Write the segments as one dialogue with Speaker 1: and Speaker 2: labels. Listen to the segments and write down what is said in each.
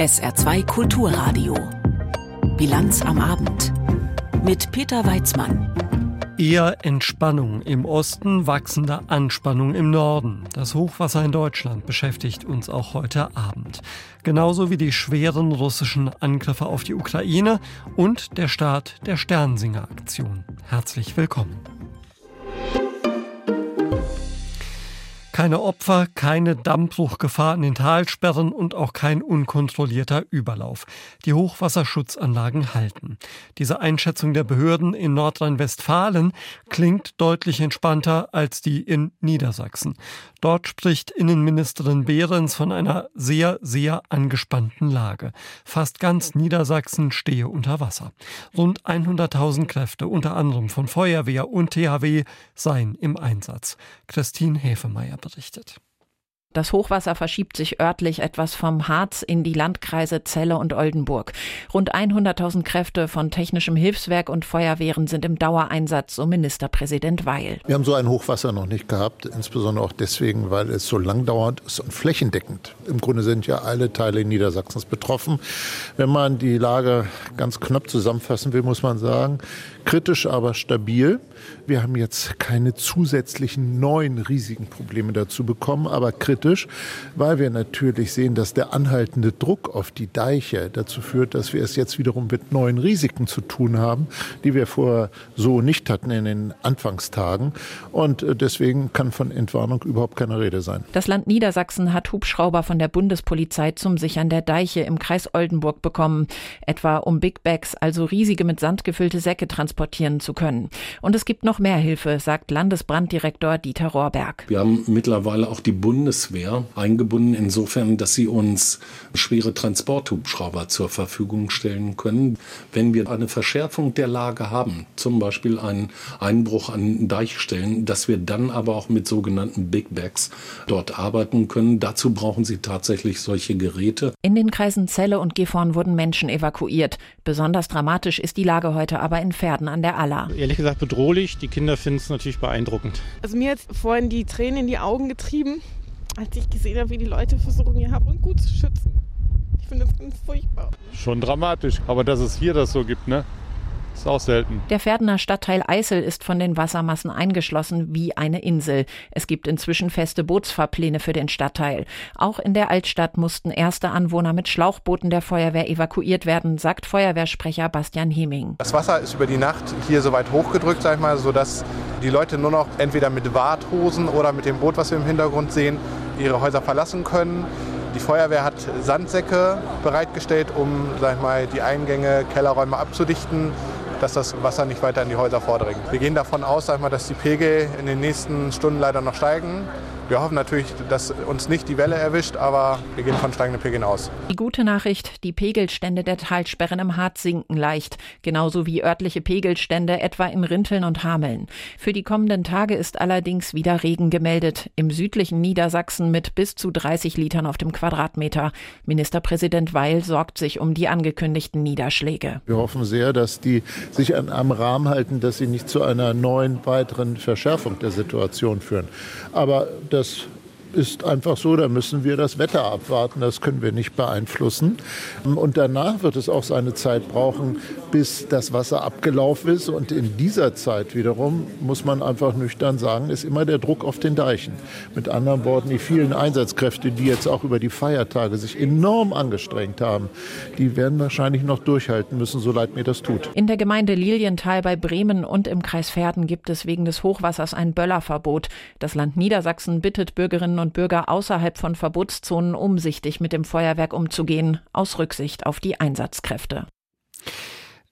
Speaker 1: SR2 Kulturradio. Bilanz am Abend. Mit Peter Weizmann.
Speaker 2: Eher Entspannung im Osten, wachsende Anspannung im Norden. Das Hochwasser in Deutschland beschäftigt uns auch heute Abend. Genauso wie die schweren russischen Angriffe auf die Ukraine und der Start der Sternsinger-Aktion. Herzlich willkommen. Keine Opfer, keine Dammbruchgefahr in den Talsperren und auch kein unkontrollierter Überlauf. Die Hochwasserschutzanlagen halten. Diese Einschätzung der Behörden in Nordrhein-Westfalen klingt deutlich entspannter als die in Niedersachsen. Dort spricht Innenministerin Behrens von einer sehr, sehr angespannten Lage. Fast ganz Niedersachsen stehe unter Wasser. Rund 100.000 Kräfte, unter anderem von Feuerwehr und THW, seien im Einsatz. Christine Hefemeyer berichtet.
Speaker 3: Das Hochwasser verschiebt sich örtlich etwas vom Harz in die Landkreise Celle und Oldenburg. Rund 100.000 Kräfte von technischem Hilfswerk und Feuerwehren sind im Dauereinsatz, so Ministerpräsident Weil.
Speaker 4: Wir haben so ein Hochwasser noch nicht gehabt, insbesondere auch deswegen, weil es so lang dauert ist und flächendeckend. Im Grunde sind ja alle Teile Niedersachsens betroffen. Wenn man die Lage ganz knapp zusammenfassen will, muss man sagen, kritisch, aber stabil. Wir haben jetzt keine zusätzlichen neuen riesigen Probleme dazu bekommen, aber kritisch, weil wir natürlich sehen, dass der anhaltende Druck auf die Deiche dazu führt, dass wir es jetzt wiederum mit neuen Risiken zu tun haben, die wir vorher so nicht hatten in den Anfangstagen. Und äh, deswegen kann von Entwarnung überhaupt keine Rede sein.
Speaker 3: Das Land Niedersachsen hat Hubschrauber von der Bundespolizei zum Sichern der Deiche im Kreis Oldenburg bekommen, etwa um Big Bags, also riesige mit Sand gefüllte Säcke transportieren zu können. Und es gibt noch mehr Hilfe, sagt Landesbranddirektor Dieter Rohrberg.
Speaker 5: Wir haben mittlerweile auch die Bundeswehr eingebunden, insofern, dass sie uns schwere Transporthubschrauber zur Verfügung stellen können. Wenn wir eine Verschärfung der Lage haben, zum Beispiel einen Einbruch an Deichstellen, dass wir dann aber auch mit sogenannten Big Bags dort arbeiten können. Dazu brauchen sie tatsächlich solche Geräte.
Speaker 3: In den Kreisen Celle und Gifhorn wurden Menschen evakuiert. Besonders dramatisch ist die Lage heute aber in Pferden an der Aller.
Speaker 6: Ehrlich gesagt bedrohlich. Die Kinder finden es natürlich beeindruckend.
Speaker 7: Also mir hat vorhin die Tränen in die Augen getrieben, als ich gesehen habe, wie die Leute versuchen, ihr Hab und Gut zu schützen. Ich finde das ganz furchtbar.
Speaker 8: Schon dramatisch, aber dass es hier das so gibt, ne? Ist auch selten.
Speaker 3: Der Pferdener Stadtteil Eisel ist von den Wassermassen eingeschlossen wie eine Insel. Es gibt inzwischen feste Bootsfahrpläne für den Stadtteil. Auch in der Altstadt mussten erste Anwohner mit Schlauchbooten der Feuerwehr evakuiert werden, sagt Feuerwehrsprecher Bastian Heming.
Speaker 9: Das Wasser ist über die Nacht hier so weit hochgedrückt, sag ich mal, sodass die Leute nur noch entweder mit Warthosen oder mit dem Boot, was wir im Hintergrund sehen, ihre Häuser verlassen können. Die Feuerwehr hat Sandsäcke bereitgestellt, um sag ich mal, die Eingänge, Kellerräume abzudichten dass das Wasser nicht weiter in die Häuser vordringt. Wir gehen davon aus, dass die Pegel in den nächsten Stunden leider noch steigen. Wir hoffen natürlich, dass uns nicht die Welle erwischt, aber wir gehen von steigenden Pegeln aus.
Speaker 3: Die gute Nachricht, die Pegelstände der Talsperren im Harz sinken leicht, genauso wie örtliche Pegelstände etwa in Rinteln und Hameln. Für die kommenden Tage ist allerdings wieder Regen gemeldet, im südlichen Niedersachsen mit bis zu 30 Litern auf dem Quadratmeter. Ministerpräsident Weil sorgt sich um die angekündigten Niederschläge.
Speaker 4: Wir hoffen sehr, dass die sich an einem Rahmen halten, dass sie nicht zu einer neuen weiteren Verschärfung der Situation führen. Aber das das ist einfach so, da müssen wir das Wetter abwarten, das können wir nicht beeinflussen. Und danach wird es auch seine Zeit brauchen, bis das Wasser abgelaufen ist. Und in dieser Zeit wiederum, muss man einfach nüchtern sagen, ist immer der Druck auf den Deichen. Mit anderen Worten, die vielen Einsatzkräfte, die jetzt auch über die Feiertage sich enorm angestrengt haben, die werden wahrscheinlich noch durchhalten müssen, so leid mir das tut.
Speaker 3: In der Gemeinde Lilienthal bei Bremen und im Kreis Verden gibt es wegen des Hochwassers ein Böllerverbot. Das Land Niedersachsen bittet Bürgerinnen und Bürger außerhalb von Verbotszonen umsichtig mit dem Feuerwerk umzugehen, aus Rücksicht auf die Einsatzkräfte.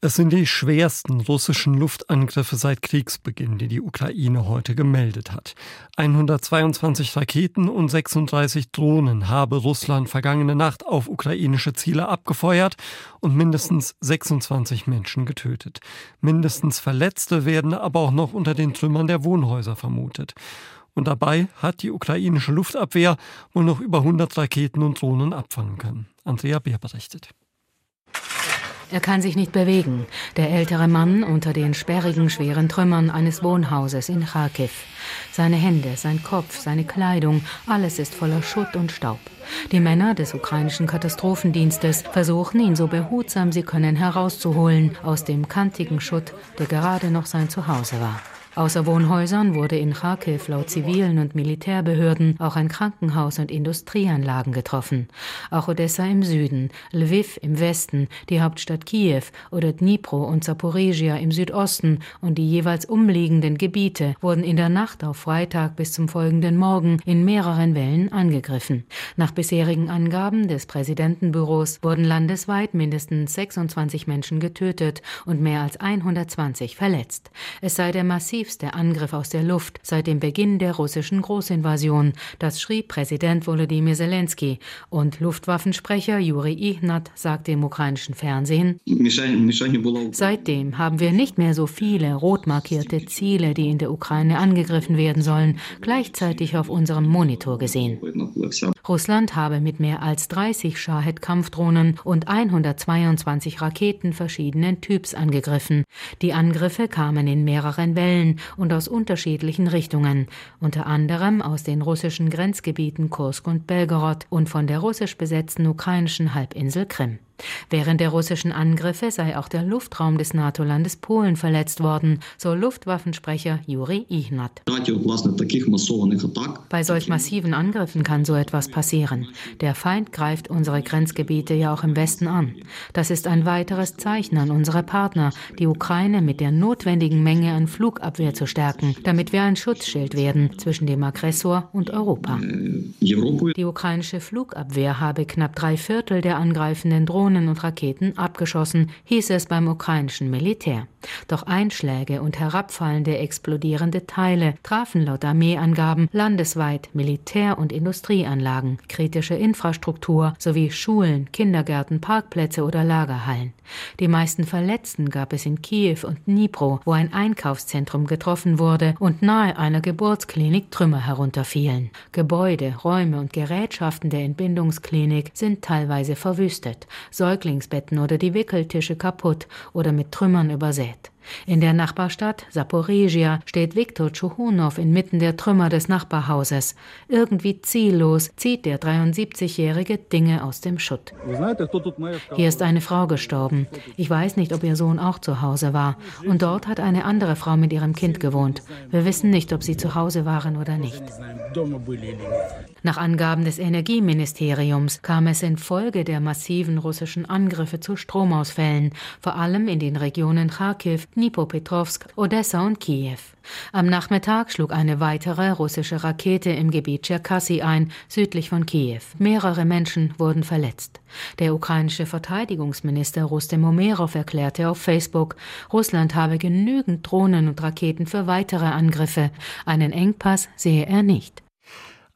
Speaker 2: Es sind die schwersten russischen Luftangriffe seit Kriegsbeginn, die die Ukraine heute gemeldet hat. 122 Raketen und 36 Drohnen habe Russland vergangene Nacht auf ukrainische Ziele abgefeuert und mindestens 26 Menschen getötet. Mindestens Verletzte werden aber auch noch unter den Trümmern der Wohnhäuser vermutet. Und dabei hat die ukrainische Luftabwehr wohl noch über 100 Raketen und Drohnen abfangen können. Andrea Beer berichtet.
Speaker 10: Er kann sich nicht bewegen. Der ältere Mann unter den sperrigen, schweren Trümmern eines Wohnhauses in Kharkiv. Seine Hände, sein Kopf, seine Kleidung, alles ist voller Schutt und Staub. Die Männer des ukrainischen Katastrophendienstes versuchen ihn so behutsam sie können herauszuholen aus dem kantigen Schutt, der gerade noch sein Zuhause war. Außer Wohnhäusern wurde in Kharkiv laut zivilen und Militärbehörden auch ein Krankenhaus und Industrieanlagen getroffen. Auch Odessa im Süden, Lviv im Westen, die Hauptstadt Kiew oder Dnipro und Zaporizhia im Südosten und die jeweils umliegenden Gebiete wurden in der Nacht auf Freitag bis zum folgenden Morgen in mehreren Wellen angegriffen. Nach bisherigen Angaben des Präsidentenbüros wurden landesweit mindestens 26 Menschen getötet und mehr als 120 verletzt. Es sei der massiv massivste Angriff aus der Luft seit dem Beginn der russischen Großinvasion. Das schrieb Präsident Volodymyr Zelensky. Und Luftwaffensprecher Juri Ihnat sagte im ukrainischen Fernsehen, Seitdem haben wir nicht mehr so viele rot markierte Ziele, die in der Ukraine angegriffen werden sollen, gleichzeitig auf unserem Monitor gesehen. Russland habe mit mehr als 30 Shahed-Kampfdrohnen und 122 Raketen verschiedenen Typs angegriffen. Die Angriffe kamen in mehreren Wellen und aus unterschiedlichen Richtungen, unter anderem aus den russischen Grenzgebieten Kursk und Belgorod und von der russisch besetzten ukrainischen Halbinsel Krim. Während der russischen Angriffe sei auch der Luftraum des NATO-Landes Polen verletzt worden, so Luftwaffensprecher Juri Ihnat. Bei solch massiven Angriffen kann so etwas passieren. Der Feind greift unsere Grenzgebiete ja auch im Westen an. Das ist ein weiteres Zeichen an unsere Partner, die Ukraine mit der notwendigen Menge an Flugabwehr zu stärken, damit wir ein Schutzschild werden zwischen dem Aggressor und Europa. Die ukrainische Flugabwehr habe knapp drei Viertel der angreifenden Drohnen Drohnen und Raketen abgeschossen, hieß es beim ukrainischen Militär. Doch Einschläge und herabfallende explodierende Teile trafen laut Armeeangaben landesweit Militär- und Industrieanlagen, kritische Infrastruktur sowie Schulen, Kindergärten, Parkplätze oder Lagerhallen. Die meisten Verletzten gab es in Kiew und Dnipro, wo ein Einkaufszentrum getroffen wurde und nahe einer Geburtsklinik Trümmer herunterfielen. Gebäude, Räume und Gerätschaften der Entbindungsklinik sind teilweise verwüstet. Säuglingsbetten oder die Wickeltische kaputt oder mit Trümmern übersät. In der Nachbarstadt Saporizhia steht Viktor Tschuhunow inmitten der Trümmer des Nachbarhauses. Irgendwie ziellos zieht der 73-Jährige Dinge aus dem Schutt. Hier ist eine Frau gestorben. Ich weiß nicht, ob ihr Sohn auch zu Hause war. Und dort hat eine andere Frau mit ihrem Kind gewohnt. Wir wissen nicht, ob sie zu Hause waren oder nicht. Nach Angaben des Energieministeriums kam es infolge der massiven russischen Angriffe zu Stromausfällen, vor allem in den Regionen Kharkiv, Dnipropetrovsk, Odessa und Kiew. Am Nachmittag schlug eine weitere russische Rakete im Gebiet Tscherkassy ein, südlich von Kiew. Mehrere Menschen wurden verletzt. Der ukrainische Verteidigungsminister Rustem Umerov erklärte auf Facebook, Russland habe genügend Drohnen und Raketen für weitere Angriffe. Einen Engpass sehe er nicht.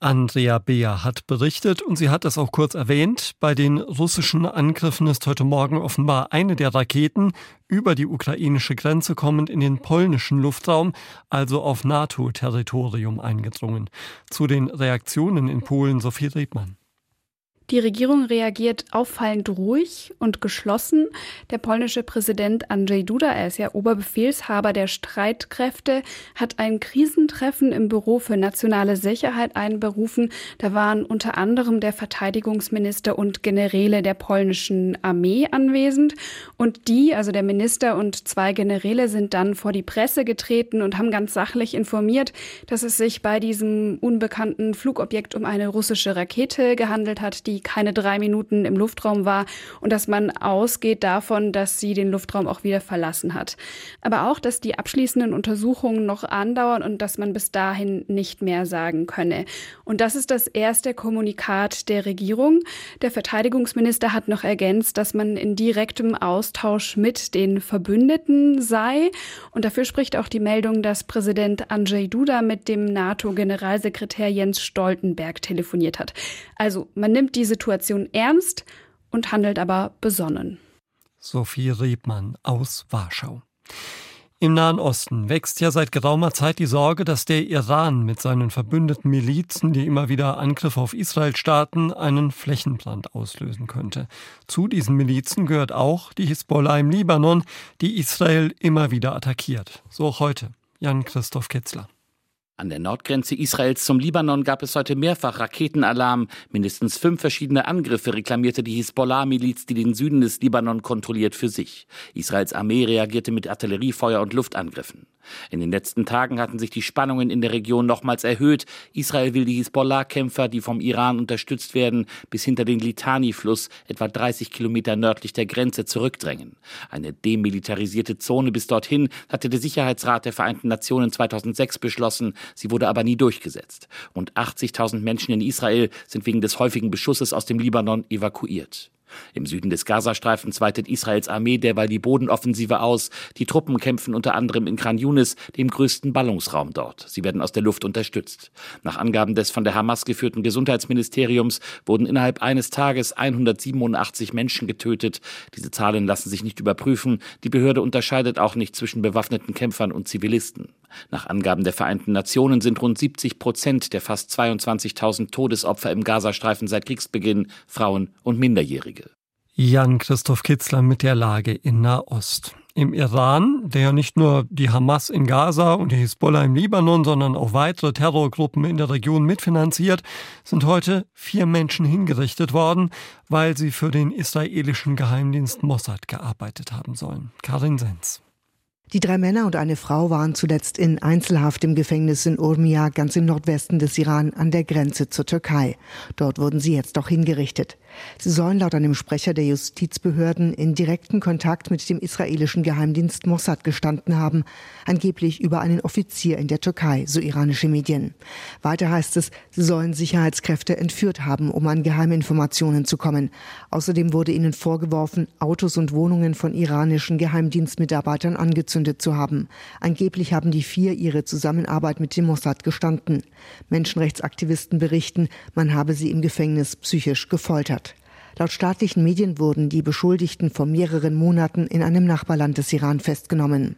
Speaker 2: Andrea Beer hat berichtet und sie hat es auch kurz erwähnt. Bei den russischen Angriffen ist heute Morgen offenbar eine der Raketen über die ukrainische Grenze kommend in den polnischen Luftraum, also auf NATO-Territorium eingedrungen. Zu den Reaktionen in Polen Sophie Rebmann.
Speaker 11: Die Regierung reagiert auffallend ruhig und geschlossen. Der polnische Präsident Andrzej Duda, er ist ja Oberbefehlshaber der Streitkräfte, hat ein Krisentreffen im Büro für nationale Sicherheit einberufen. Da waren unter anderem der Verteidigungsminister und Generäle der polnischen Armee anwesend. Und die, also der Minister und zwei Generäle, sind dann vor die Presse getreten und haben ganz sachlich informiert, dass es sich bei diesem unbekannten Flugobjekt um eine russische Rakete gehandelt hat, die keine drei Minuten im Luftraum war und dass man ausgeht davon, dass sie den Luftraum auch wieder verlassen hat. Aber auch, dass die abschließenden Untersuchungen noch andauern und dass man bis dahin nicht mehr sagen könne. Und das ist das erste Kommunikat der Regierung. Der Verteidigungsminister hat noch ergänzt, dass man in direktem Austausch mit den Verbündeten sei. Und dafür spricht auch die Meldung, dass Präsident Andrzej Duda mit dem NATO-Generalsekretär Jens Stoltenberg telefoniert hat. Also man nimmt diese Situation ernst und handelt aber besonnen.
Speaker 2: Sophie Rebmann aus Warschau. Im Nahen Osten wächst ja seit geraumer Zeit die Sorge, dass der Iran mit seinen verbündeten Milizen, die immer wieder Angriffe auf Israel starten, einen Flächenbrand auslösen könnte. Zu diesen Milizen gehört auch die Hisbollah im Libanon, die Israel immer wieder attackiert. So auch heute. Jan-Christoph Kitzler.
Speaker 12: An der Nordgrenze Israels zum Libanon gab es heute mehrfach Raketenalarm. Mindestens fünf verschiedene Angriffe reklamierte die Hisbollah-Miliz, die den Süden des Libanon kontrolliert, für sich. Israels Armee reagierte mit Artilleriefeuer und Luftangriffen. In den letzten Tagen hatten sich die Spannungen in der Region nochmals erhöht. Israel will die Hisbollah-Kämpfer, die vom Iran unterstützt werden, bis hinter den Litani-Fluss, etwa 30 Kilometer nördlich der Grenze, zurückdrängen. Eine demilitarisierte Zone bis dorthin hatte der Sicherheitsrat der Vereinten Nationen 2006 beschlossen. Sie wurde aber nie durchgesetzt. Rund 80.000 Menschen in Israel sind wegen des häufigen Beschusses aus dem Libanon evakuiert. Im Süden des Gazastreifens weitet Israels Armee derweil die Bodenoffensive aus. Die Truppen kämpfen unter anderem in Khan Yunis, dem größten Ballungsraum dort. Sie werden aus der Luft unterstützt. Nach Angaben des von der Hamas geführten Gesundheitsministeriums wurden innerhalb eines Tages 187 Menschen getötet. Diese Zahlen lassen sich nicht überprüfen. Die Behörde unterscheidet auch nicht zwischen bewaffneten Kämpfern und Zivilisten. Nach Angaben der Vereinten Nationen sind rund 70 Prozent der fast 22.000 Todesopfer im Gazastreifen seit Kriegsbeginn Frauen und Minderjährige.
Speaker 2: Jan-Christoph Kitzler mit der Lage in Nahost. Im Iran, der nicht nur die Hamas in Gaza und die Hisbollah im Libanon, sondern auch weitere Terrorgruppen in der Region mitfinanziert, sind heute vier Menschen hingerichtet worden, weil sie für den israelischen Geheimdienst Mossad gearbeitet haben sollen. Karin Sens.
Speaker 13: Die drei Männer und eine Frau waren zuletzt in Einzelhaft im Gefängnis in Urmia, ganz im Nordwesten des Iran, an der Grenze zur Türkei. Dort wurden sie jetzt doch hingerichtet. Sie sollen laut einem Sprecher der Justizbehörden in direkten Kontakt mit dem israelischen Geheimdienst Mossad gestanden haben, angeblich über einen Offizier in der Türkei, so iranische Medien. Weiter heißt es, sie sollen Sicherheitskräfte entführt haben, um an geheime Informationen zu kommen. Außerdem wurde ihnen vorgeworfen, Autos und Wohnungen von iranischen Geheimdienstmitarbeitern angezündet zu haben. Angeblich haben die vier ihre Zusammenarbeit mit dem Mossad gestanden. Menschenrechtsaktivisten berichten, man habe sie im Gefängnis psychisch gefoltert. Laut staatlichen Medien wurden die Beschuldigten vor mehreren Monaten in einem Nachbarland des Iran festgenommen.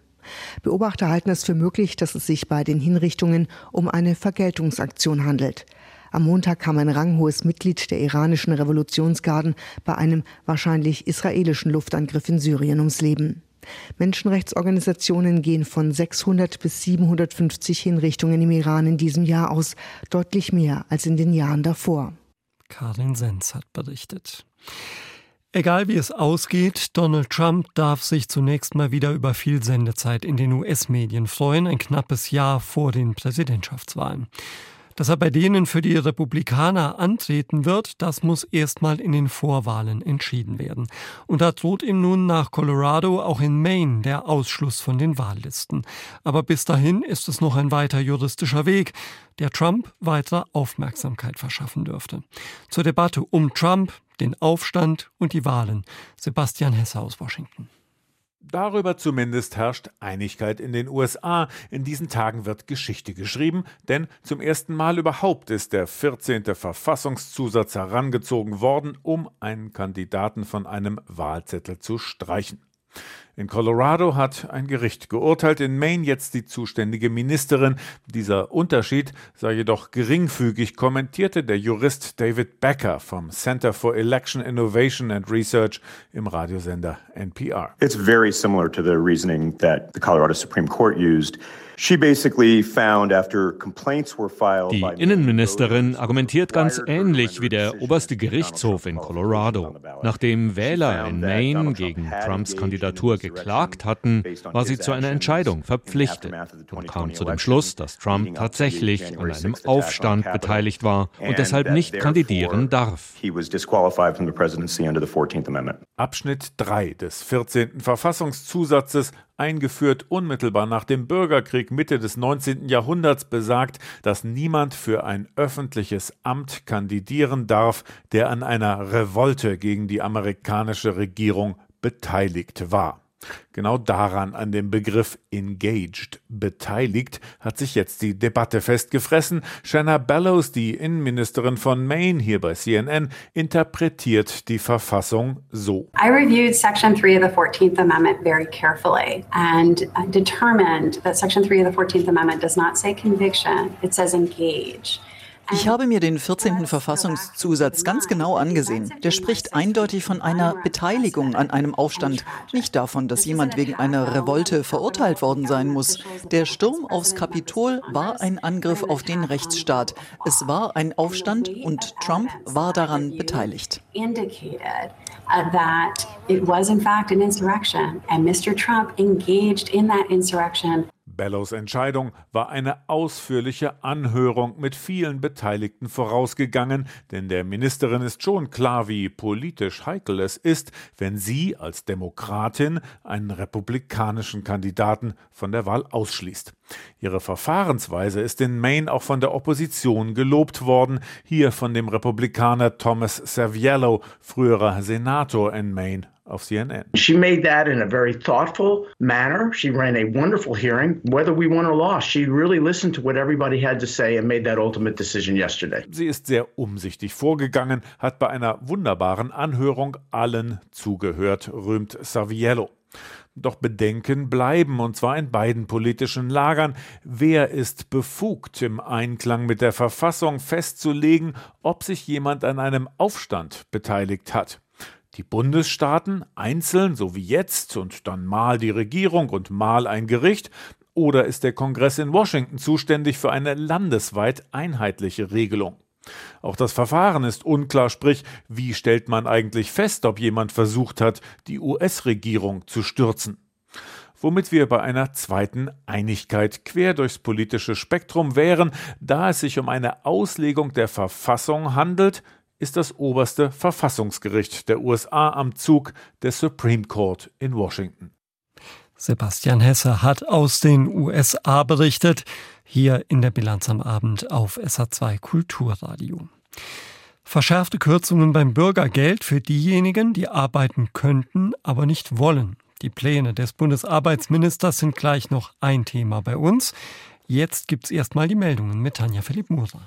Speaker 13: Beobachter halten es für möglich, dass es sich bei den Hinrichtungen um eine Vergeltungsaktion handelt. Am Montag kam ein ranghohes Mitglied der iranischen Revolutionsgarden bei einem wahrscheinlich israelischen Luftangriff in Syrien ums Leben. Menschenrechtsorganisationen gehen von 600 bis 750 Hinrichtungen im Iran in diesem Jahr aus, deutlich mehr als in den Jahren davor.
Speaker 2: Karin Sens hat berichtet. Egal wie es ausgeht, Donald Trump darf sich zunächst mal wieder über viel Sendezeit in den US-Medien freuen, ein knappes Jahr vor den Präsidentschaftswahlen. Dass er bei denen für die Republikaner antreten wird, das muss erstmal in den Vorwahlen entschieden werden. Und da droht ihm nun nach Colorado auch in Maine der Ausschluss von den Wahllisten. Aber bis dahin ist es noch ein weiter juristischer Weg, der Trump weiter Aufmerksamkeit verschaffen dürfte. Zur Debatte um Trump, den Aufstand und die Wahlen. Sebastian Hesse aus Washington.
Speaker 14: Darüber zumindest herrscht Einigkeit in den USA. In diesen Tagen wird Geschichte geschrieben, denn zum ersten Mal überhaupt ist der 14. Verfassungszusatz herangezogen worden, um einen Kandidaten von einem Wahlzettel zu streichen. In Colorado hat ein Gericht geurteilt, in Maine jetzt die zuständige Ministerin. Dieser Unterschied sei jedoch geringfügig, kommentierte der Jurist David Becker vom Center for Election Innovation and Research im Radiosender NPR.
Speaker 15: It's very similar to the reasoning that the Colorado Supreme Court used die
Speaker 16: Innenministerin argumentiert ganz ähnlich wie der oberste Gerichtshof in Colorado. Nachdem Wähler in Maine gegen Trumps Kandidatur geklagt hatten, war sie zu einer Entscheidung verpflichtet und kam zu dem Schluss, dass Trump tatsächlich an einem Aufstand beteiligt war und deshalb nicht kandidieren darf.
Speaker 14: Abschnitt 3 des 14. Verfassungszusatzes eingeführt unmittelbar nach dem Bürgerkrieg Mitte des 19. Jahrhunderts, besagt, dass niemand für ein öffentliches Amt kandidieren darf, der an einer Revolte gegen die amerikanische Regierung beteiligt war. Genau daran, an dem Begriff engaged, beteiligt, hat sich jetzt die Debatte festgefressen. Shanna Bellows, die Innenministerin von Maine hier bei CNN, interpretiert die Verfassung so.
Speaker 17: I reviewed Section 3 of the 14th Amendment very carefully and determined that Section 3 of the 14th Amendment does not say conviction, it says engage.
Speaker 18: Ich habe mir den 14. Verfassungszusatz ganz genau angesehen. Der spricht eindeutig von einer Beteiligung an einem Aufstand, nicht davon, dass jemand wegen einer Revolte verurteilt worden sein muss. Der Sturm aufs Kapitol war ein Angriff auf den Rechtsstaat. Es war ein Aufstand und Trump war daran beteiligt.
Speaker 17: That it was in fact an insurrection and Mr. Trump engaged in that insurrection.
Speaker 14: Bellows Entscheidung war eine ausführliche Anhörung mit vielen Beteiligten vorausgegangen, denn der Ministerin ist schon klar, wie politisch heikel es ist, wenn sie als Demokratin einen republikanischen Kandidaten von der Wahl ausschließt. Ihre Verfahrensweise ist in Maine auch von der Opposition gelobt worden, hier von dem Republikaner Thomas Serviello, früherer Senator in Maine auf CNN.
Speaker 19: She made that in a very thoughtful manner. She ran a wonderful hearing. Whether we won or lost, she really listened to what everybody had to say and made that ultimate decision yesterday.
Speaker 14: Sie ist sehr umsichtig vorgegangen, hat bei einer wunderbaren Anhörung allen zugehört, rühmt Saviello. Doch Bedenken bleiben, und zwar in beiden politischen Lagern. Wer ist befugt, im Einklang mit der Verfassung festzulegen, ob sich jemand an einem Aufstand beteiligt hat? Die Bundesstaaten einzeln, so wie jetzt, und dann mal die Regierung und mal ein Gericht, oder ist der Kongress in Washington zuständig für eine landesweit einheitliche Regelung? Auch das Verfahren ist unklar, sprich, wie stellt man eigentlich fest, ob jemand versucht hat, die US-Regierung zu stürzen? Womit wir bei einer zweiten Einigkeit quer durchs politische Spektrum wären, da es sich um eine Auslegung der Verfassung handelt, ist das oberste Verfassungsgericht der USA am Zug, der Supreme Court in Washington.
Speaker 2: Sebastian Hesse hat aus den USA berichtet, hier in der Bilanz am Abend auf SA2 Kulturradio. Verschärfte Kürzungen beim Bürgergeld für diejenigen, die arbeiten könnten, aber nicht wollen. Die Pläne des Bundesarbeitsministers sind gleich noch ein Thema bei uns. Jetzt gibt's erstmal die Meldungen mit Tanja Philipp Moser.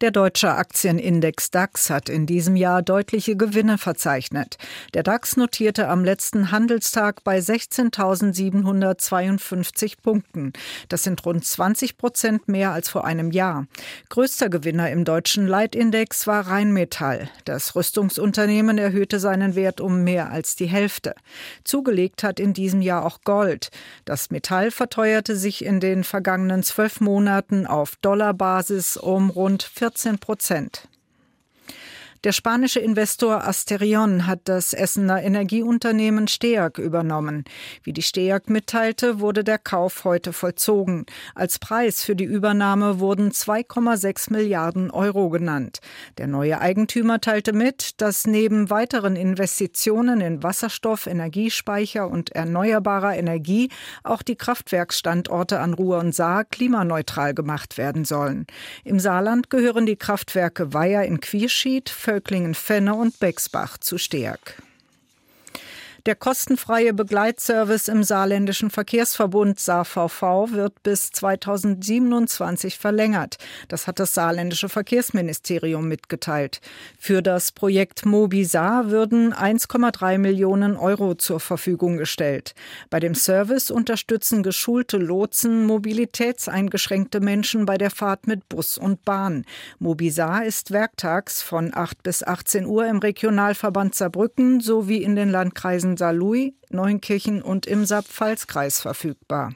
Speaker 20: Der deutsche Aktienindex DAX hat in diesem Jahr deutliche Gewinne verzeichnet. Der DAX notierte am letzten Handelstag bei 16.752 Punkten. Das sind rund 20 Prozent mehr als vor einem Jahr. Größter Gewinner im deutschen Leitindex war Rheinmetall. Das Rüstungsunternehmen erhöhte seinen Wert um mehr als die Hälfte. Zugelegt hat in diesem Jahr auch Gold. Das Metall verteuerte sich in den vergangenen zwölf Monaten auf Dollarbasis um rund 40 14 Prozent. Der spanische Investor Asterion hat das Essener Energieunternehmen STEAG übernommen. Wie die STEAG mitteilte, wurde der Kauf heute vollzogen. Als Preis für die Übernahme wurden 2,6 Milliarden Euro genannt. Der neue Eigentümer teilte mit, dass neben weiteren Investitionen in Wasserstoff, Energiespeicher und erneuerbarer Energie auch die Kraftwerksstandorte an Ruhr und Saar klimaneutral gemacht werden sollen. Im Saarland gehören die Kraftwerke Weiher in Quierschied, Völklingen, Fenne und Bexbach zu Steag. Der kostenfreie Begleitservice im Saarländischen Verkehrsverbund SaVV wird bis 2027 verlängert. Das hat das Saarländische Verkehrsministerium mitgeteilt. Für das Projekt Mobisar würden 1,3 Millionen Euro zur Verfügung gestellt. Bei dem Service unterstützen geschulte Lotsen mobilitätseingeschränkte Menschen bei der Fahrt mit Bus und Bahn. Mobisar ist werktags von 8 bis 18 Uhr im Regionalverband Saarbrücken sowie in den Landkreisen Saarlouis, Neunkirchen und im Saarpfalzkreis verfügbar.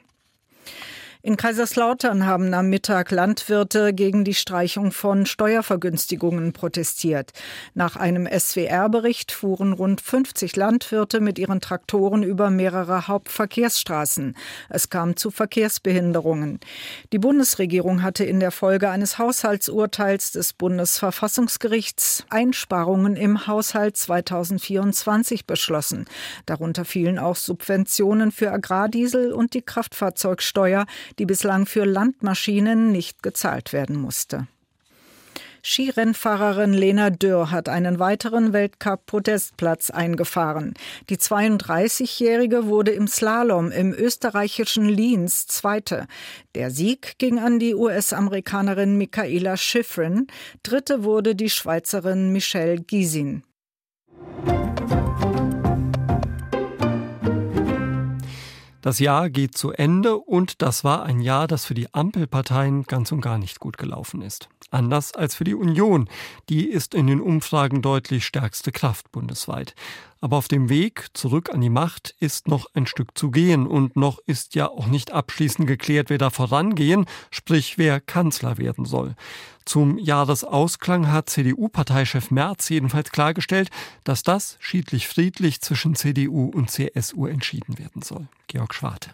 Speaker 20: In Kaiserslautern haben am Mittag Landwirte gegen die Streichung von Steuervergünstigungen protestiert. Nach einem SWR-Bericht fuhren rund 50 Landwirte mit ihren Traktoren über mehrere Hauptverkehrsstraßen. Es kam zu Verkehrsbehinderungen. Die Bundesregierung hatte in der Folge eines Haushaltsurteils des Bundesverfassungsgerichts Einsparungen im Haushalt 2024 beschlossen. Darunter fielen auch Subventionen für Agrardiesel und die Kraftfahrzeugsteuer, die bislang für Landmaschinen nicht gezahlt werden musste. Skirennfahrerin Lena Dürr hat einen weiteren Weltcup-Podestplatz eingefahren. Die 32-Jährige wurde im Slalom im österreichischen Lienz Zweite. Der Sieg ging an die US-Amerikanerin Michaela Schifrin. Dritte wurde die Schweizerin Michelle Gysin.
Speaker 2: Das Jahr geht zu Ende und das war ein Jahr, das für die Ampelparteien ganz und gar nicht gut gelaufen ist. Anders als für die Union. Die ist in den Umfragen deutlich stärkste Kraft bundesweit. Aber auf dem Weg zurück an die Macht ist noch ein Stück zu gehen und noch ist ja auch nicht abschließend geklärt, wer da vorangehen, sprich wer Kanzler werden soll. Zum Jahresausklang hat CDU-Parteichef Merz jedenfalls klargestellt, dass das schiedlich-friedlich zwischen CDU und CSU entschieden werden soll. Georg Schwarte.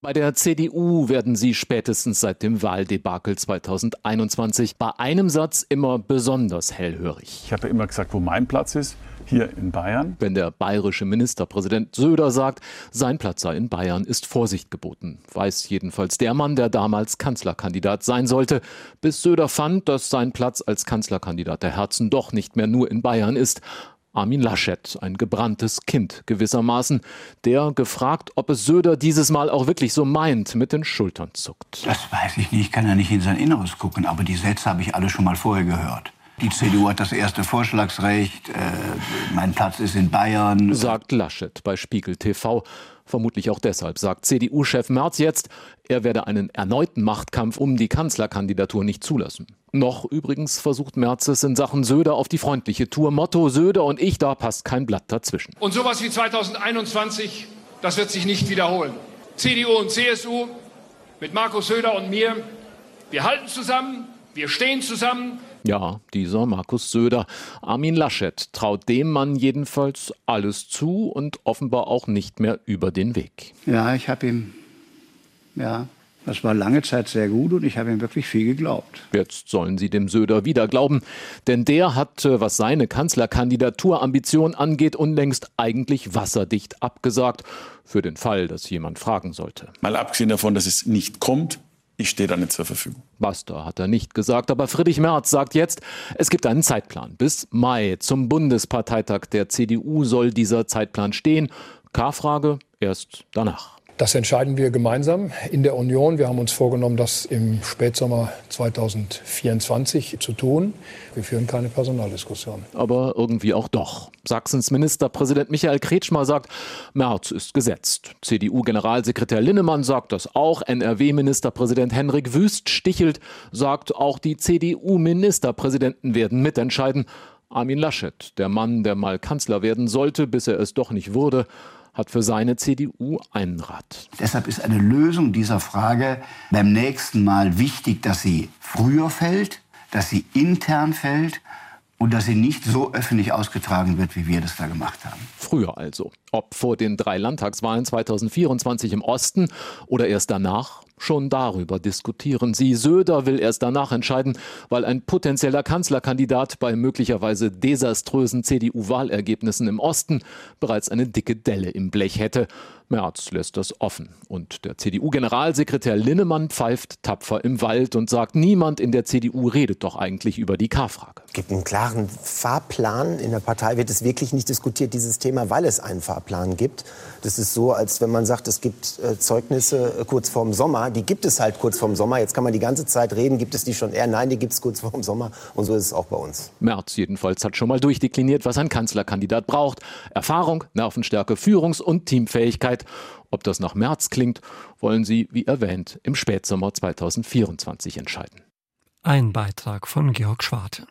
Speaker 21: Bei der CDU werden sie spätestens seit dem Wahldebakel 2021 bei einem Satz immer besonders hellhörig.
Speaker 22: Ich habe immer gesagt, wo mein Platz ist hier in Bayern.
Speaker 21: Wenn der bayerische Ministerpräsident Söder sagt, sein Platz sei in Bayern, ist Vorsicht geboten. Weiß jedenfalls der Mann, der damals Kanzlerkandidat sein sollte, bis Söder fand, dass sein Platz als Kanzlerkandidat der Herzen doch nicht mehr nur in Bayern ist. Armin Laschet, ein gebranntes Kind gewissermaßen, der, gefragt, ob es Söder dieses Mal auch wirklich so meint, mit den Schultern zuckt.
Speaker 23: Das weiß ich nicht, ich kann ja nicht in sein Inneres gucken, aber die Sätze habe ich alle schon mal vorher gehört. Die CDU hat das erste Vorschlagsrecht. Äh, mein Platz ist in Bayern.
Speaker 21: Sagt Laschet bei Spiegel TV. Vermutlich auch deshalb sagt CDU-Chef Merz jetzt, er werde einen erneuten Machtkampf um die Kanzlerkandidatur nicht zulassen. Noch übrigens versucht Merz es in Sachen Söder auf die freundliche Tour. Motto Söder und ich, da passt kein Blatt dazwischen.
Speaker 24: Und sowas wie 2021, das wird sich nicht wiederholen. CDU und CSU mit Markus Söder und mir, wir halten zusammen, wir stehen zusammen,
Speaker 21: ja, dieser Markus Söder. Armin Laschet traut dem Mann jedenfalls alles zu und offenbar auch nicht mehr über den Weg.
Speaker 23: Ja, ich habe ihm, ja, das war lange Zeit sehr gut und ich habe ihm wirklich viel geglaubt.
Speaker 21: Jetzt sollen Sie dem Söder wieder glauben, denn der hat, äh, was seine Kanzlerkandidaturambition angeht, unlängst eigentlich wasserdicht abgesagt, für den Fall, dass jemand fragen sollte.
Speaker 22: Mal abgesehen davon, dass es nicht kommt, ich stehe da nicht zur Verfügung.
Speaker 21: Basta hat er nicht gesagt, aber Friedrich Merz sagt jetzt, es gibt einen Zeitplan. Bis Mai zum Bundesparteitag der CDU soll dieser Zeitplan stehen. K-Frage erst danach.
Speaker 25: Das entscheiden wir gemeinsam in der Union. Wir haben uns vorgenommen, das im Spätsommer 2024 zu tun. Wir führen keine Personaldiskussion.
Speaker 21: Aber irgendwie auch doch. Sachsens Ministerpräsident Michael Kretschmer sagt, März ist gesetzt. CDU-Generalsekretär Linnemann sagt das auch. NRW-Ministerpräsident Henrik Wüst stichelt, sagt, auch die CDU-Ministerpräsidenten werden mitentscheiden. Armin Laschet, der Mann, der mal Kanzler werden sollte, bis er es doch nicht wurde, hat für seine CDU einen Rat.
Speaker 23: Deshalb ist eine Lösung dieser Frage beim nächsten Mal wichtig, dass sie früher fällt, dass sie intern fällt und dass sie nicht so öffentlich ausgetragen wird, wie wir das da gemacht haben.
Speaker 21: Früher also. Ob vor den drei Landtagswahlen 2024 im Osten oder erst danach, Schon darüber diskutieren sie. Söder will erst danach entscheiden, weil ein potenzieller Kanzlerkandidat bei möglicherweise desaströsen CDU-Wahlergebnissen im Osten bereits eine dicke Delle im Blech hätte. Merz lässt das offen. Und der CDU-Generalsekretär Linnemann pfeift tapfer im Wald und sagt, niemand in der CDU redet doch eigentlich über die K-Frage.
Speaker 26: Es gibt einen klaren Fahrplan. In der Partei wird es wirklich nicht diskutiert, dieses Thema, weil es einen Fahrplan gibt. Das ist so, als wenn man sagt, es gibt äh, Zeugnisse äh, kurz vorm Sommer. Die gibt es halt kurz vorm Sommer. Jetzt kann man die ganze Zeit reden, gibt es die schon eher? Nein, die gibt es kurz vorm Sommer. Und so ist es auch bei uns.
Speaker 21: Merz jedenfalls hat schon mal durchdekliniert, was ein Kanzlerkandidat braucht. Erfahrung, Nervenstärke, Führungs- und Teamfähigkeit. Zeit. Ob das nach März klingt, wollen Sie, wie erwähnt, im Spätsommer 2024 entscheiden.
Speaker 2: Ein Beitrag von Georg Schwarte.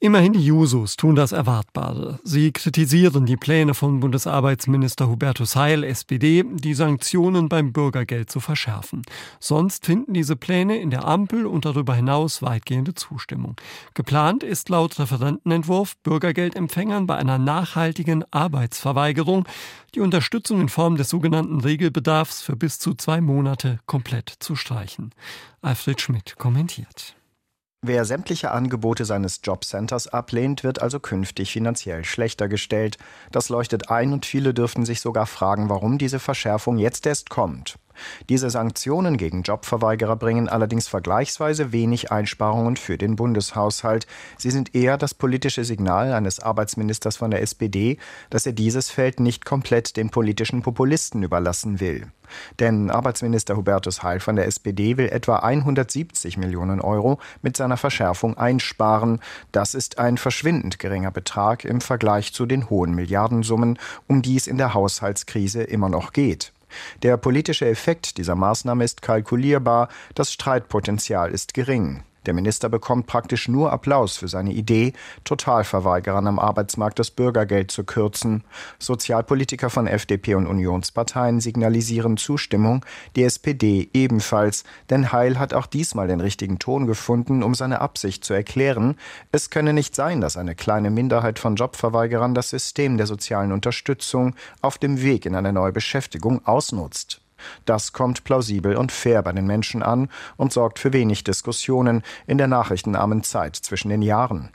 Speaker 2: Immerhin die Jusos tun das Erwartbare. Sie kritisieren die Pläne von Bundesarbeitsminister Hubertus Heil, SPD, die Sanktionen beim Bürgergeld zu verschärfen. Sonst finden diese Pläne in der Ampel und darüber hinaus weitgehende Zustimmung. Geplant ist laut Referentenentwurf Bürgergeldempfängern bei einer nachhaltigen Arbeitsverweigerung die Unterstützung in Form des sogenannten Regelbedarfs für bis zu zwei Monate komplett zu streichen. Alfred Schmidt kommentiert.
Speaker 27: Wer sämtliche Angebote seines Jobcenters ablehnt, wird also künftig finanziell schlechter gestellt. Das leuchtet ein und viele dürften sich sogar fragen, warum diese Verschärfung jetzt erst kommt. Diese Sanktionen gegen Jobverweigerer bringen allerdings vergleichsweise wenig Einsparungen für den Bundeshaushalt. Sie sind eher das politische Signal eines Arbeitsministers von der SPD, dass er dieses Feld nicht komplett den politischen Populisten überlassen will. Denn Arbeitsminister Hubertus Heil von der SPD will etwa 170 Millionen Euro mit seiner Verschärfung einsparen. Das ist ein verschwindend geringer Betrag im Vergleich zu den hohen Milliardensummen, um die es in der Haushaltskrise immer noch geht. Der politische Effekt dieser Maßnahme ist kalkulierbar, das Streitpotenzial ist gering. Der Minister bekommt praktisch nur Applaus für seine Idee, Totalverweigerern am Arbeitsmarkt das Bürgergeld zu kürzen. Sozialpolitiker von FDP und Unionsparteien signalisieren Zustimmung, die SPD ebenfalls, denn Heil hat auch diesmal den richtigen Ton gefunden, um seine Absicht zu erklären. Es könne nicht sein, dass eine kleine Minderheit von Jobverweigerern das System der sozialen Unterstützung auf dem Weg in eine neue Beschäftigung ausnutzt. Das kommt plausibel und fair bei den Menschen an und sorgt für wenig Diskussionen in der nachrichtenarmen Zeit zwischen den Jahren.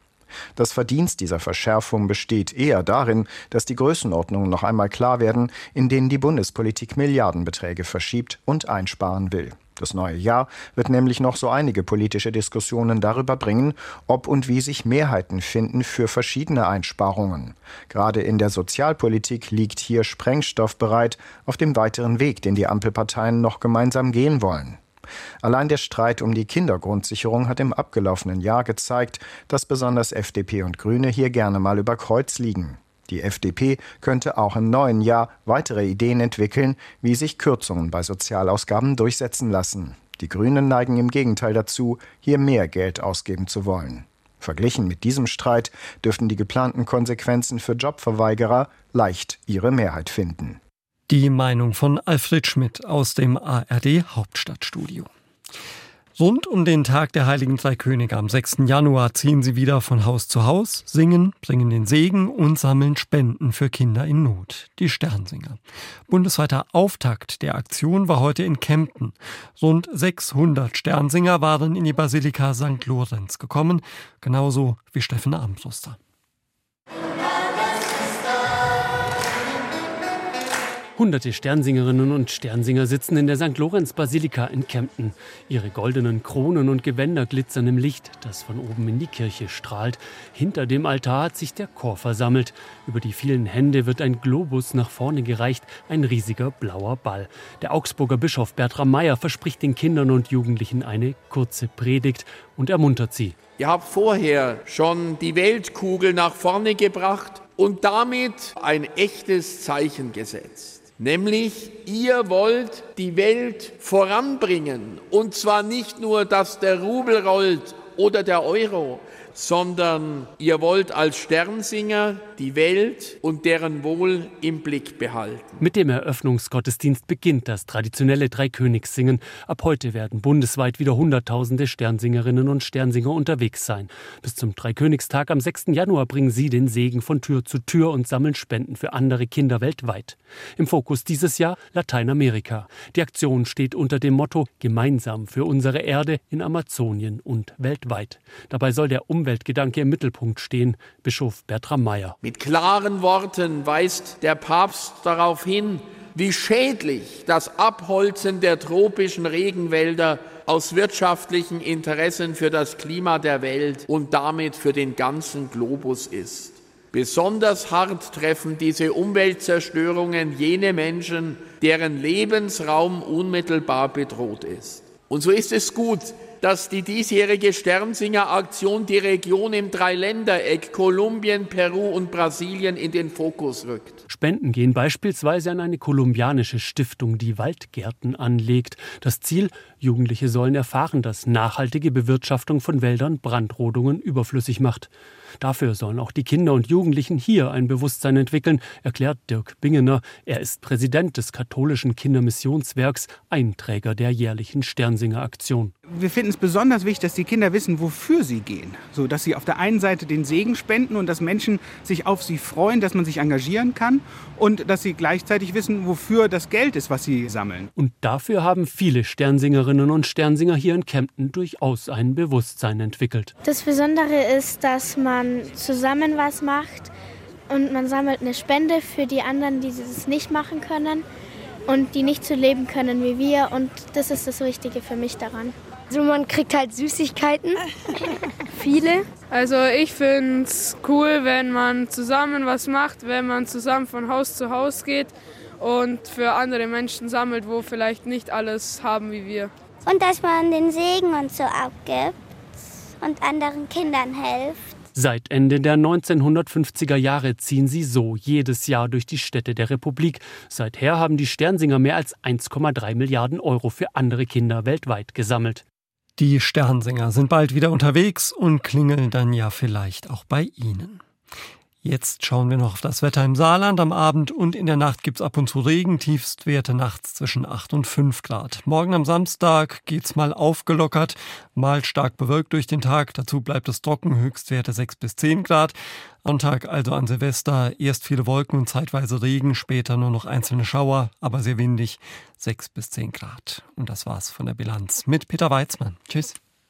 Speaker 27: Das Verdienst dieser Verschärfung besteht eher darin, dass die Größenordnungen noch einmal klar werden, in denen die Bundespolitik Milliardenbeträge verschiebt und einsparen will. Das neue Jahr wird nämlich noch so einige politische Diskussionen darüber bringen, ob und wie sich Mehrheiten finden für verschiedene Einsparungen. Gerade in der Sozialpolitik liegt hier Sprengstoff bereit auf dem weiteren Weg, den die Ampelparteien noch gemeinsam gehen wollen. Allein der Streit um die Kindergrundsicherung hat im abgelaufenen Jahr gezeigt, dass besonders FDP und Grüne hier gerne mal über Kreuz liegen. Die FDP könnte auch im neuen Jahr weitere Ideen entwickeln, wie sich Kürzungen bei Sozialausgaben durchsetzen lassen. Die Grünen neigen im Gegenteil dazu, hier mehr Geld ausgeben zu wollen. Verglichen mit diesem Streit dürften die geplanten Konsequenzen für Jobverweigerer leicht ihre Mehrheit finden.
Speaker 2: Die Meinung von Alfred Schmidt aus dem ARD Hauptstadtstudio. Rund um den Tag der Heiligen Drei Könige am 6. Januar ziehen sie wieder von Haus zu Haus, singen, bringen den Segen und sammeln Spenden für Kinder in Not, die Sternsinger. Bundesweiter Auftakt der Aktion war heute in Kempten. Rund 600 Sternsinger waren in die Basilika St. Lorenz gekommen, genauso wie Steffen Armbruster.
Speaker 28: Hunderte Sternsingerinnen und Sternsinger sitzen in der St. Lorenz-Basilika in Kempten. Ihre goldenen Kronen und Gewänder glitzern im Licht, das von oben in die Kirche strahlt. Hinter dem Altar hat sich der Chor versammelt. Über die vielen Hände wird ein Globus nach vorne gereicht, ein riesiger blauer Ball. Der Augsburger Bischof Bertram Meyer verspricht den Kindern und Jugendlichen eine kurze Predigt und ermuntert sie.
Speaker 29: Ihr habt vorher schon die Weltkugel nach vorne gebracht und damit ein echtes Zeichen gesetzt. Nämlich, ihr wollt die Welt voranbringen. Und zwar nicht nur, dass der Rubel rollt oder der Euro, sondern ihr wollt als Sternsinger die Welt und deren Wohl im Blick behalten.
Speaker 28: Mit dem Eröffnungsgottesdienst beginnt das traditionelle Dreikönigssingen. Ab heute werden bundesweit wieder Hunderttausende Sternsingerinnen und Sternsinger unterwegs sein. Bis zum Dreikönigstag am 6. Januar bringen sie den Segen von Tür zu Tür und sammeln Spenden für andere Kinder weltweit. Im Fokus dieses Jahr Lateinamerika. Die Aktion steht unter dem Motto Gemeinsam für unsere Erde in Amazonien und weltweit. Dabei soll der um Umweltgedanke im Mittelpunkt stehen, Bischof Bertram Meyer.
Speaker 29: Mit klaren Worten weist der Papst darauf hin, wie schädlich das Abholzen der tropischen Regenwälder aus wirtschaftlichen Interessen für das Klima der Welt und damit für den ganzen Globus ist. Besonders hart treffen diese Umweltzerstörungen jene Menschen, deren Lebensraum unmittelbar bedroht ist. Und so ist es gut, dass die diesjährige Sternsinger-Aktion die Region im Dreiländereck Kolumbien, Peru und Brasilien in den Fokus rückt.
Speaker 28: Spenden gehen beispielsweise an eine kolumbianische Stiftung, die Waldgärten anlegt. Das Ziel, Jugendliche sollen erfahren, dass nachhaltige Bewirtschaftung von Wäldern Brandrodungen überflüssig macht. Dafür sollen auch die Kinder und Jugendlichen hier ein Bewusstsein entwickeln, erklärt Dirk Bingener. Er ist Präsident des katholischen Kindermissionswerks, Einträger der jährlichen Sternsinger Aktion.
Speaker 30: Wir finden es besonders wichtig, dass die Kinder wissen, wofür sie gehen. So, dass sie auf der einen Seite den Segen spenden und dass Menschen sich auf sie freuen, dass man sich engagieren kann und dass sie gleichzeitig wissen, wofür das Geld ist, was sie sammeln.
Speaker 28: Und dafür haben viele Sternsingerinnen und Sternsinger hier in Kempten durchaus ein Bewusstsein entwickelt.
Speaker 31: Das Besondere ist, dass man zusammen was macht und man sammelt eine Spende für die anderen, die es nicht machen können. und die nicht so leben können wie wir. Und das ist das Wichtige für mich daran.
Speaker 32: Also man kriegt halt Süßigkeiten, viele.
Speaker 33: Also ich finde es cool, wenn man zusammen was macht, wenn man zusammen von Haus zu Haus geht und für andere Menschen sammelt, wo vielleicht nicht alles haben wie wir.
Speaker 34: Und dass man den Segen und so abgibt und anderen Kindern hilft.
Speaker 28: Seit Ende der 1950er Jahre ziehen sie so jedes Jahr durch die Städte der Republik. Seither haben die Sternsinger mehr als 1,3 Milliarden Euro für andere Kinder weltweit gesammelt.
Speaker 2: Die Sternsinger sind bald wieder unterwegs und klingeln dann ja vielleicht auch bei Ihnen. Jetzt schauen wir noch auf das Wetter im Saarland. Am Abend und in der Nacht gibt's ab und zu Regen, Tiefstwerte nachts zwischen 8 und 5 Grad. Morgen am Samstag geht's mal aufgelockert, mal stark bewölkt durch den Tag. Dazu bleibt es trocken, Höchstwerte 6 bis 10 Grad. Sonntag, also an Silvester, erst viele Wolken und zeitweise Regen, später nur noch einzelne Schauer, aber sehr windig, 6 bis 10 Grad. Und das war's von der Bilanz mit Peter Weizmann. Tschüss.